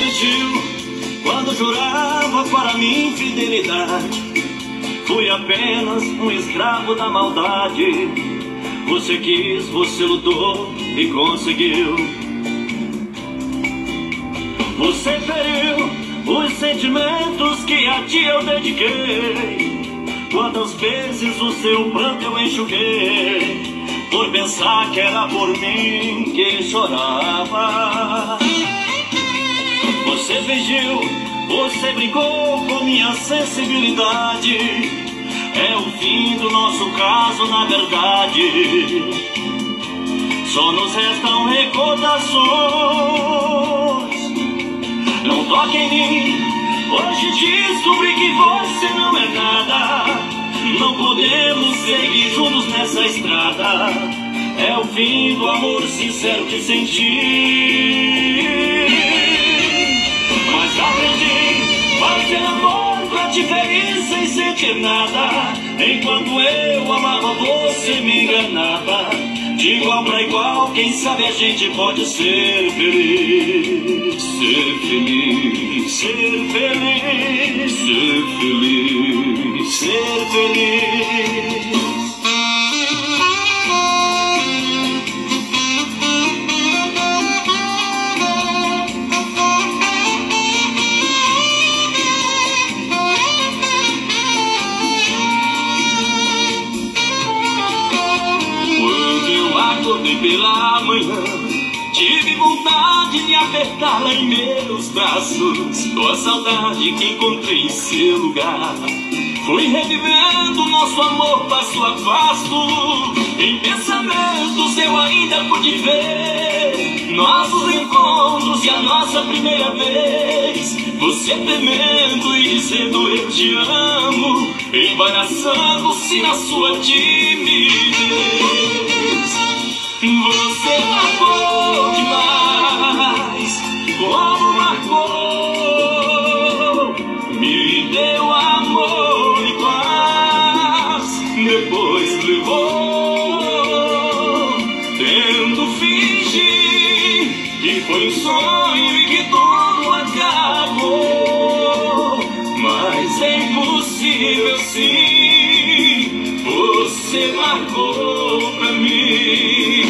mentiu quando jurava para mim fidelidade. Fui apenas um escravo da maldade. Você quis, você lutou e conseguiu. Você feriu os sentimentos que a ti eu dediquei. Quantas vezes o seu pranto eu enxuguei por pensar que era por mim que chorava. Você fingiu, você brincou com minha sensibilidade. É o fim do nosso caso, na verdade. Só nos restam recordações. Não toque em mim. Hoje descobri que você não é nada. Não podemos seguir juntos nessa estrada. É o fim do amor sincero que senti. Ferir sem sentir nada. Enquanto eu amava, você me enganava. De igual pra igual, quem sabe a gente pode ser feliz. Ser feliz, ser feliz, ser feliz, ser feliz. Acordei pela manhã, tive vontade de apertá-la em meus braços. Com a saudade que encontrei em seu lugar. Fui revivendo nosso amor passo a passo. Em pensamentos eu ainda pude ver nossos encontros e a nossa primeira vez. Você temendo e dizendo eu te amo, embaraçando-se na sua timidez. foi um sonho e que tudo acabou. Mas é impossível sim, você marcou pra mim.